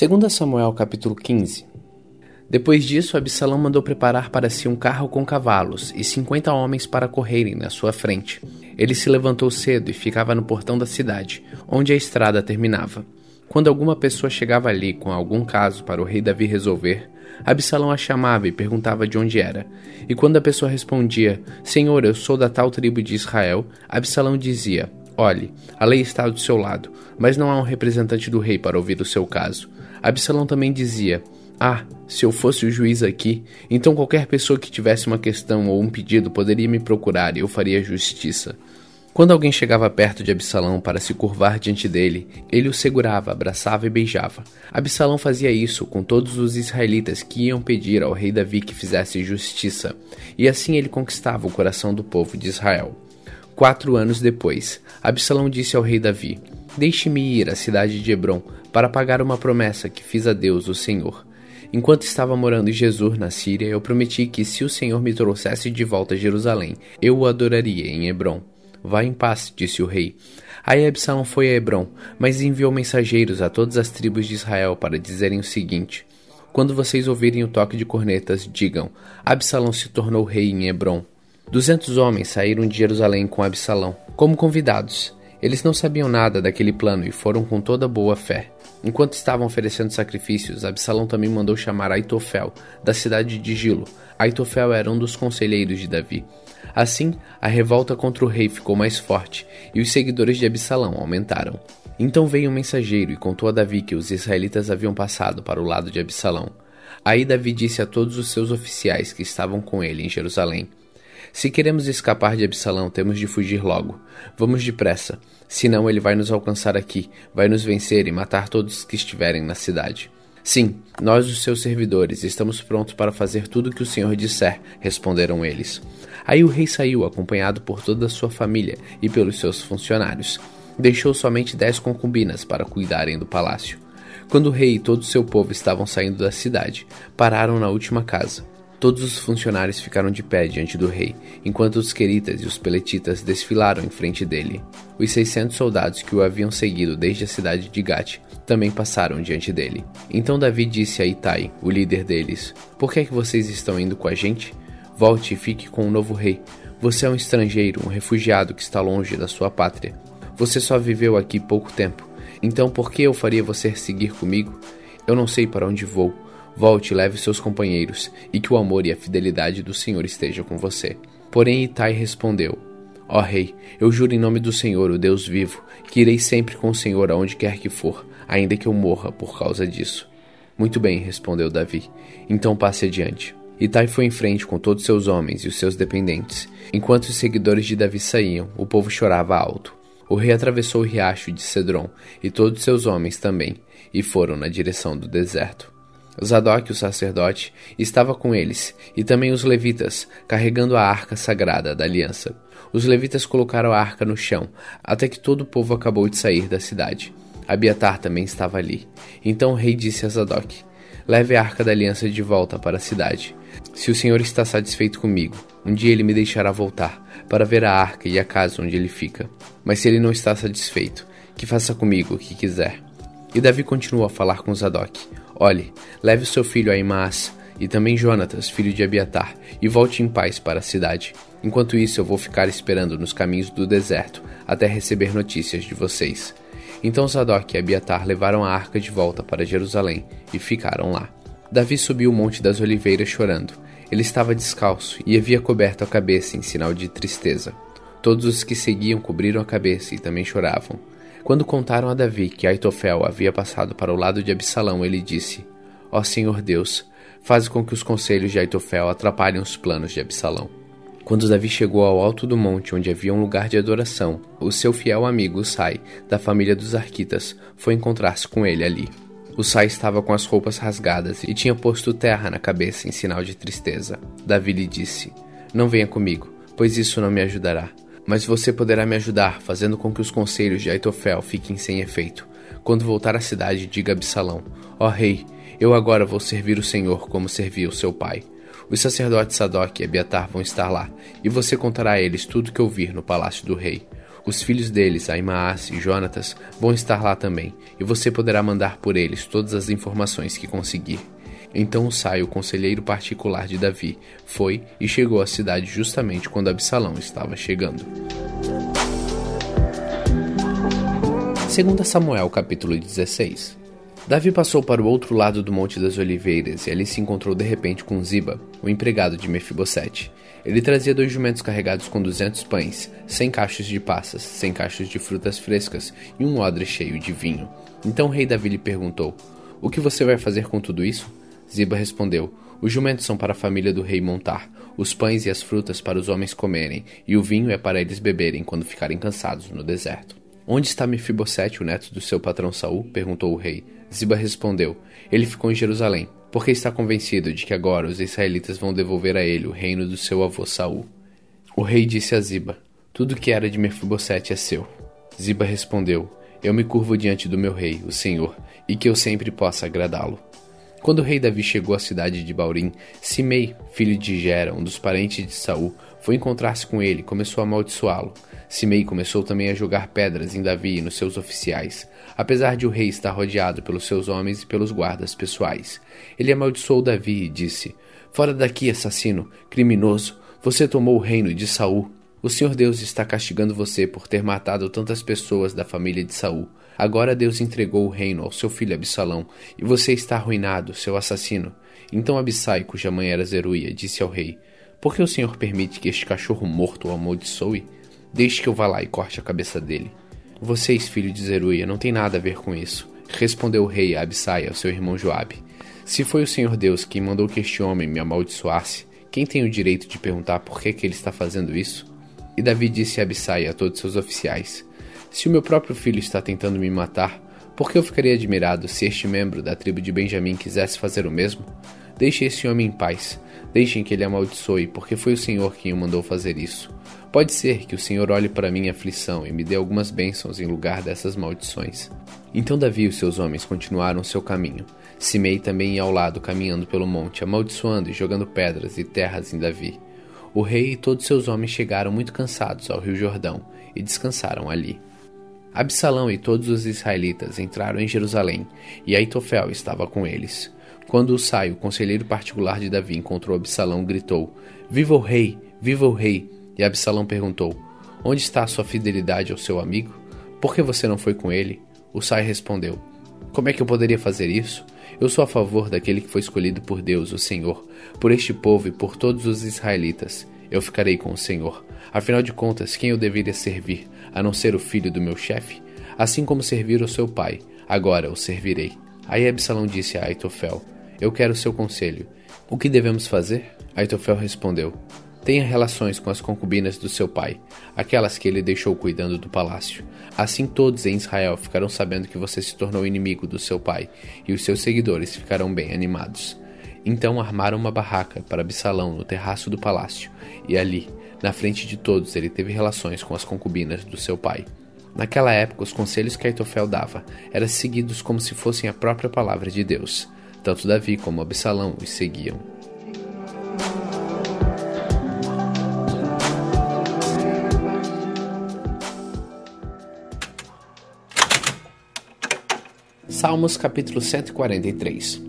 2 Samuel capítulo 15 Depois disso, Absalão mandou preparar para si um carro com cavalos e cinquenta homens para correrem na sua frente. Ele se levantou cedo e ficava no portão da cidade, onde a estrada terminava. Quando alguma pessoa chegava ali com algum caso para o rei Davi resolver, Absalão a chamava e perguntava de onde era. E quando a pessoa respondia: Senhor, eu sou da tal tribo de Israel, Absalão dizia: Olhe, a lei está do seu lado, mas não há um representante do rei para ouvir o seu caso. Absalão também dizia: Ah, se eu fosse o juiz aqui, então qualquer pessoa que tivesse uma questão ou um pedido poderia me procurar e eu faria justiça. Quando alguém chegava perto de Absalão para se curvar diante dele, ele o segurava, abraçava e beijava. Absalão fazia isso com todos os israelitas que iam pedir ao rei Davi que fizesse justiça, e assim ele conquistava o coração do povo de Israel. Quatro anos depois, Absalão disse ao rei Davi: Deixe-me ir à cidade de Hebron para pagar uma promessa que fiz a Deus, o Senhor. Enquanto estava morando em Jesus, na Síria, eu prometi que, se o Senhor me trouxesse de volta a Jerusalém, eu o adoraria em Hebron. Vá em paz, disse o rei. Aí Absalão foi a Hebron, mas enviou mensageiros a todas as tribos de Israel para dizerem o seguinte: Quando vocês ouvirem o toque de cornetas, digam: Absalão se tornou rei em Hebron. Duzentos homens saíram de Jerusalém com Absalão, como convidados. Eles não sabiam nada daquele plano e foram com toda boa fé. Enquanto estavam oferecendo sacrifícios, Absalão também mandou chamar Aitofel, da cidade de Gilo. Aitofel era um dos conselheiros de Davi. Assim, a revolta contra o rei ficou mais forte e os seguidores de Absalão aumentaram. Então veio um mensageiro e contou a Davi que os israelitas haviam passado para o lado de Absalão. Aí Davi disse a todos os seus oficiais que estavam com ele em Jerusalém: se queremos escapar de Absalão, temos de fugir logo. Vamos depressa, senão ele vai nos alcançar aqui, vai nos vencer e matar todos que estiverem na cidade. Sim, nós, os seus servidores, estamos prontos para fazer tudo o que o Senhor disser, responderam eles. Aí o rei saiu, acompanhado por toda a sua família e pelos seus funcionários. Deixou somente dez concubinas para cuidarem do palácio. Quando o rei e todo o seu povo estavam saindo da cidade, pararam na última casa. Todos os funcionários ficaram de pé diante do rei, enquanto os queritas e os peletitas desfilaram em frente dele. Os 600 soldados que o haviam seguido desde a cidade de Gate também passaram diante dele. Então Davi disse a Itai, o líder deles: Por que é que vocês estão indo com a gente? Volte e fique com o novo rei. Você é um estrangeiro, um refugiado que está longe da sua pátria. Você só viveu aqui pouco tempo. Então por que eu faria você seguir comigo? Eu não sei para onde vou Volte e leve seus companheiros, e que o amor e a fidelidade do Senhor estejam com você. Porém Itai respondeu: Ó rei, eu juro em nome do Senhor, o Deus vivo, que irei sempre com o Senhor aonde quer que for, ainda que eu morra por causa disso. Muito bem, respondeu Davi. Então passe adiante. Itai foi em frente com todos seus homens e os seus dependentes. Enquanto os seguidores de Davi saíam, o povo chorava alto. O rei atravessou o riacho de Cedron, e todos seus homens também, e foram na direção do deserto. Zadok, o sacerdote, estava com eles, e também os levitas, carregando a arca sagrada da aliança. Os levitas colocaram a arca no chão, até que todo o povo acabou de sair da cidade. Abiatar também estava ali. Então o rei disse a Zadok: Leve a arca da aliança de volta para a cidade. Se o Senhor está satisfeito comigo, um dia ele me deixará voltar, para ver a arca e a casa onde ele fica. Mas se ele não está satisfeito, que faça comigo o que quiser. E Davi continuou a falar com Zadok. Olhe, leve seu filho Aimaas e também Jonatas, filho de Abiatar, e volte em paz para a cidade. Enquanto isso, eu vou ficar esperando nos caminhos do deserto até receber notícias de vocês. Então Zadok e Abiatar levaram a arca de volta para Jerusalém e ficaram lá. Davi subiu o Monte das Oliveiras chorando. Ele estava descalço e havia coberto a cabeça em sinal de tristeza. Todos os que seguiam cobriram a cabeça e também choravam. Quando contaram a Davi que Aitofel havia passado para o lado de Absalão, ele disse: Ó Senhor Deus, faz com que os conselhos de Aitofel atrapalhem os planos de Absalão. Quando Davi chegou ao alto do monte onde havia um lugar de adoração, o seu fiel amigo Sai, da família dos Arquitas, foi encontrar-se com ele ali. O Sai estava com as roupas rasgadas e tinha posto terra na cabeça em sinal de tristeza. Davi lhe disse: Não venha comigo, pois isso não me ajudará mas você poderá me ajudar, fazendo com que os conselhos de Aitofel fiquem sem efeito. Quando voltar à cidade, diga a Absalão: Ó oh, rei, eu agora vou servir o Senhor como serviu seu pai. Os sacerdotes Sadoc e Abiatar vão estar lá, e você contará a eles tudo que ouvir no palácio do rei. Os filhos deles, Aimaas e Jonatas, vão estar lá também, e você poderá mandar por eles todas as informações que conseguir. Então Sai, o conselheiro particular de Davi, foi e chegou à cidade justamente quando Absalão estava chegando. 2 Samuel capítulo 16 Davi passou para o outro lado do Monte das Oliveiras e ali se encontrou de repente com Ziba, o empregado de Mefibosete. Ele trazia dois jumentos carregados com duzentos pães, cem cachos de passas, cem cachos de frutas frescas e um odre cheio de vinho. Então o rei Davi lhe perguntou: O que você vai fazer com tudo isso? Ziba respondeu: Os jumentos são para a família do rei montar, os pães e as frutas para os homens comerem, e o vinho é para eles beberem quando ficarem cansados no deserto. Onde está Mefibosete, o neto do seu patrão Saul? perguntou o rei. Ziba respondeu: Ele ficou em Jerusalém porque está convencido de que agora os israelitas vão devolver a ele o reino do seu avô Saul. O rei disse a Ziba: Tudo que era de Mefibosete é seu. Ziba respondeu: Eu me curvo diante do meu rei, o Senhor, e que eu sempre possa agradá-lo. Quando o rei Davi chegou à cidade de Baurim, Simei, filho de Gera, um dos parentes de Saul, foi encontrar-se com ele e começou a amaldiçoá-lo. Simei começou também a jogar pedras em Davi e nos seus oficiais, apesar de o rei estar rodeado pelos seus homens e pelos guardas pessoais. Ele amaldiçoou Davi e disse: Fora daqui, assassino, criminoso, você tomou o reino de Saul. O Senhor Deus está castigando você por ter matado tantas pessoas da família de Saul. Agora Deus entregou o reino ao seu filho Absalão, e você está arruinado, seu assassino. Então Abissai, cuja mãe era Zeruia, disse ao rei: Por que o Senhor permite que este cachorro morto o amaldiçoe? Deixe que eu vá lá e corte a cabeça dele. Vocês, filho de Zeruia, não tem nada a ver com isso. Respondeu o rei a Abissai ao seu irmão Joabe. Se foi o Senhor Deus quem mandou que este homem me amaldiçoasse, quem tem o direito de perguntar por que, que ele está fazendo isso? E Davi disse a Abissai a todos seus oficiais: Se o meu próprio filho está tentando me matar, por que eu ficaria admirado se este membro da tribo de Benjamim quisesse fazer o mesmo? Deixe esse homem em paz. Deixem que ele amaldiçoe, porque foi o Senhor quem o mandou fazer isso. Pode ser que o Senhor olhe para minha aflição e me dê algumas bênçãos em lugar dessas maldições. Então Davi e seus homens continuaram seu caminho. Simei também ia ao lado, caminhando pelo monte, amaldiçoando e jogando pedras e terras em Davi. O rei e todos seus homens chegaram muito cansados ao rio Jordão e descansaram ali. Absalão e todos os israelitas entraram em Jerusalém, e Aitofel estava com eles. Quando o Sai, o conselheiro particular de Davi, encontrou Absalão, gritou: Viva o rei! Viva o rei! E Absalão perguntou: Onde está a sua fidelidade ao seu amigo? Por que você não foi com ele? O Sai respondeu: Como é que eu poderia fazer isso? Eu sou a favor daquele que foi escolhido por Deus, o Senhor, por este povo e por todos os israelitas. Eu ficarei com o Senhor. Afinal de contas, quem eu deveria servir, a não ser o filho do meu chefe? Assim como servir o seu pai, agora o servirei. Aí Absalão disse a Aitofel: Eu quero seu conselho. O que devemos fazer? Aitofel respondeu: Tenha relações com as concubinas do seu pai, aquelas que ele deixou cuidando do palácio. Assim todos em Israel ficarão sabendo que você se tornou inimigo do seu pai, e os seus seguidores ficarão bem animados. Então armaram uma barraca para Absalão no terraço do palácio, e ali, na frente de todos, ele teve relações com as concubinas do seu pai. Naquela época, os conselhos que Aitofel dava eram seguidos como se fossem a própria palavra de Deus. Tanto Davi como Absalão os seguiam. Salmos capítulo 143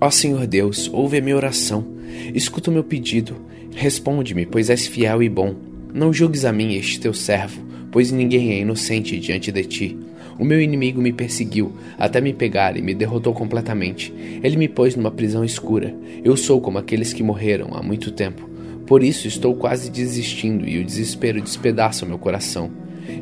Ó Senhor Deus, ouve a minha oração, escuta o meu pedido, responde-me, pois és fiel e bom. Não julgues a mim este teu servo, pois ninguém é inocente diante de ti. O meu inimigo me perseguiu até me pegar e me derrotou completamente. Ele me pôs numa prisão escura. Eu sou como aqueles que morreram há muito tempo. Por isso estou quase desistindo e o desespero despedaça o meu coração.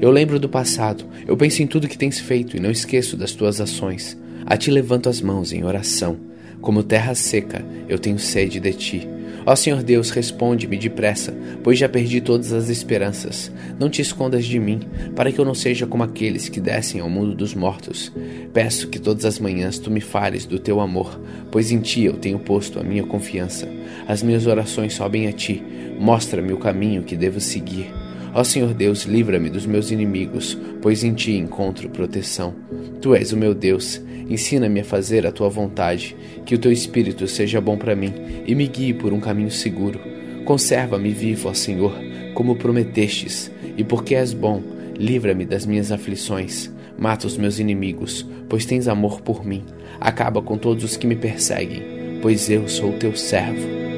Eu lembro do passado, eu penso em tudo que tens feito e não esqueço das tuas ações. A ti levanto as mãos em oração. Como terra seca, eu tenho sede de ti. Ó Senhor Deus, responde-me depressa, pois já perdi todas as esperanças. Não te escondas de mim, para que eu não seja como aqueles que descem ao mundo dos mortos. Peço que todas as manhãs tu me fales do teu amor, pois em ti eu tenho posto a minha confiança. As minhas orações sobem a ti. Mostra-me o caminho que devo seguir. Ó Senhor Deus, livra-me dos meus inimigos, pois em ti encontro proteção. Tu és o meu Deus, ensina-me a fazer a tua vontade, que o teu espírito seja bom para mim e me guie por um caminho seguro. Conserva-me vivo, ó Senhor, como prometestes, e porque és bom, Livra-me das minhas aflições, mata os meus inimigos, pois tens amor por mim. Acaba com todos os que me perseguem, pois eu sou teu servo.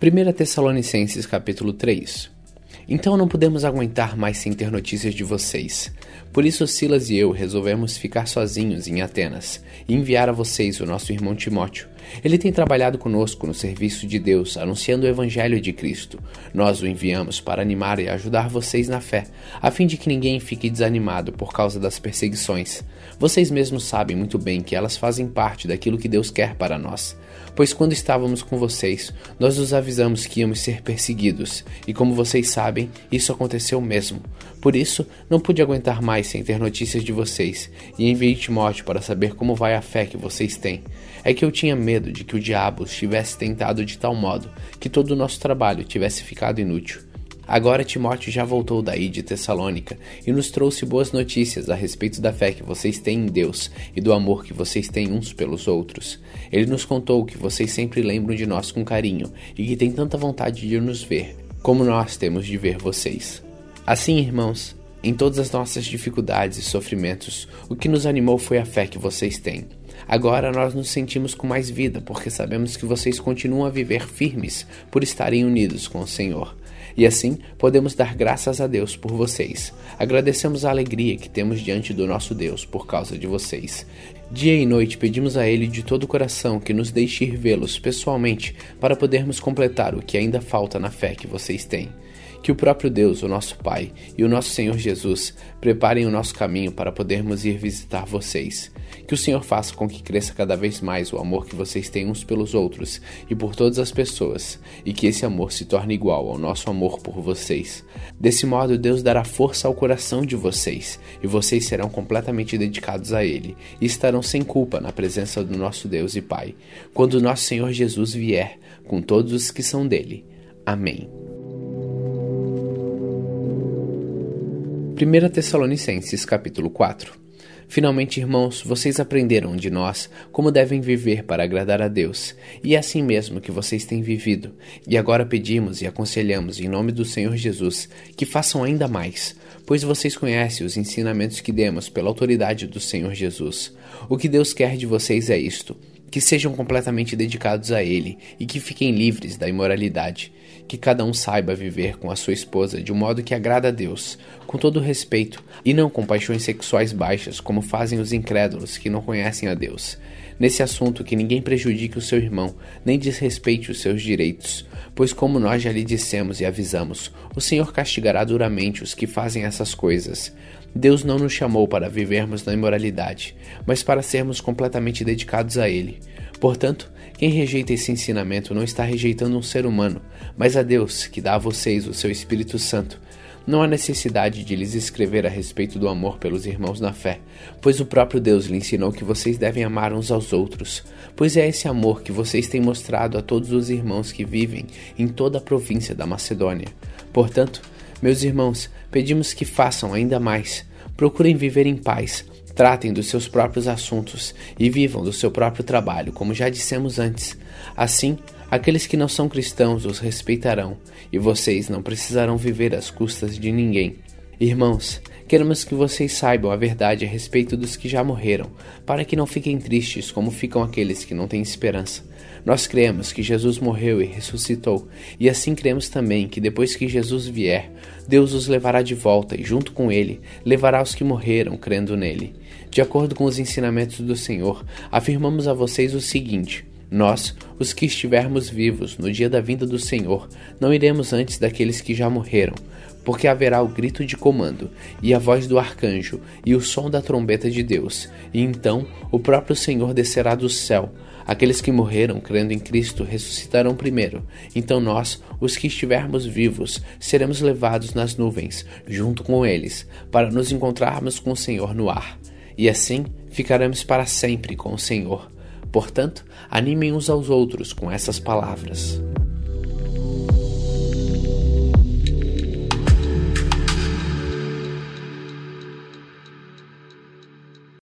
Primeira Tessalonicenses capítulo 3 Então não podemos aguentar mais sem ter notícias de vocês. Por isso Silas e eu resolvemos ficar sozinhos em Atenas e enviar a vocês o nosso irmão Timóteo. Ele tem trabalhado conosco no serviço de Deus, anunciando o Evangelho de Cristo. Nós o enviamos para animar e ajudar vocês na fé, a fim de que ninguém fique desanimado por causa das perseguições. Vocês mesmos sabem muito bem que elas fazem parte daquilo que Deus quer para nós. Pois quando estávamos com vocês, nós os avisamos que íamos ser perseguidos, e como vocês sabem, isso aconteceu mesmo. Por isso, não pude aguentar mais sem ter notícias de vocês, e enviei Timóteo para saber como vai a fé que vocês têm. É que eu tinha medo de que o diabo os tivesse tentado de tal modo que todo o nosso trabalho tivesse ficado inútil. Agora Timóteo já voltou daí de Tessalônica e nos trouxe boas notícias a respeito da fé que vocês têm em Deus e do amor que vocês têm uns pelos outros. Ele nos contou que vocês sempre lembram de nós com carinho e que têm tanta vontade de nos ver, como nós temos de ver vocês. Assim, irmãos, em todas as nossas dificuldades e sofrimentos, o que nos animou foi a fé que vocês têm. Agora nós nos sentimos com mais vida, porque sabemos que vocês continuam a viver firmes por estarem unidos com o Senhor. E assim podemos dar graças a Deus por vocês. Agradecemos a alegria que temos diante do nosso Deus por causa de vocês. Dia e noite pedimos a Ele de todo o coração que nos deixe ir vê-los pessoalmente para podermos completar o que ainda falta na fé que vocês têm. Que o próprio Deus, o nosso Pai, e o nosso Senhor Jesus preparem o nosso caminho para podermos ir visitar vocês. Que o Senhor faça com que cresça cada vez mais o amor que vocês têm uns pelos outros e por todas as pessoas, e que esse amor se torne igual ao nosso amor por vocês. Desse modo, Deus dará força ao coração de vocês, e vocês serão completamente dedicados a Ele, e estarão sem culpa na presença do nosso Deus e Pai, quando nosso Senhor Jesus vier com todos os que são dele. Amém. 1 Tessalonicenses capítulo 4 Finalmente, irmãos, vocês aprenderam de nós como devem viver para agradar a Deus, e é assim mesmo que vocês têm vivido. E agora pedimos e aconselhamos, em nome do Senhor Jesus, que façam ainda mais, pois vocês conhecem os ensinamentos que demos pela autoridade do Senhor Jesus. O que Deus quer de vocês é isto: que sejam completamente dedicados a Ele e que fiquem livres da imoralidade que cada um saiba viver com a sua esposa de um modo que agrada a Deus, com todo respeito, e não com paixões sexuais baixas, como fazem os incrédulos que não conhecem a Deus. Nesse assunto, que ninguém prejudique o seu irmão, nem desrespeite os seus direitos, pois, como nós já lhe dissemos e avisamos, o Senhor castigará duramente os que fazem essas coisas. Deus não nos chamou para vivermos na imoralidade, mas para sermos completamente dedicados a Ele. Portanto, quem rejeita esse ensinamento não está rejeitando um ser humano, mas a Deus, que dá a vocês o seu Espírito Santo. Não há necessidade de lhes escrever a respeito do amor pelos irmãos na fé, pois o próprio Deus lhe ensinou que vocês devem amar uns aos outros, pois é esse amor que vocês têm mostrado a todos os irmãos que vivem em toda a província da Macedônia. Portanto, meus irmãos, pedimos que façam ainda mais. Procurem viver em paz, Tratem dos seus próprios assuntos e vivam do seu próprio trabalho, como já dissemos antes. Assim, aqueles que não são cristãos os respeitarão e vocês não precisarão viver às custas de ninguém. Irmãos, queremos que vocês saibam a verdade a respeito dos que já morreram, para que não fiquem tristes como ficam aqueles que não têm esperança. Nós cremos que Jesus morreu e ressuscitou, e assim cremos também que depois que Jesus vier, Deus os levará de volta e, junto com ele, levará os que morreram crendo nele. De acordo com os ensinamentos do Senhor, afirmamos a vocês o seguinte: nós, os que estivermos vivos no dia da vinda do Senhor, não iremos antes daqueles que já morreram, porque haverá o grito de comando, e a voz do arcanjo, e o som da trombeta de Deus, e então o próprio Senhor descerá do céu. Aqueles que morreram crendo em Cristo ressuscitarão primeiro. Então nós, os que estivermos vivos, seremos levados nas nuvens, junto com eles, para nos encontrarmos com o Senhor no ar. E assim ficaremos para sempre com o Senhor. Portanto, animem uns aos outros com essas palavras.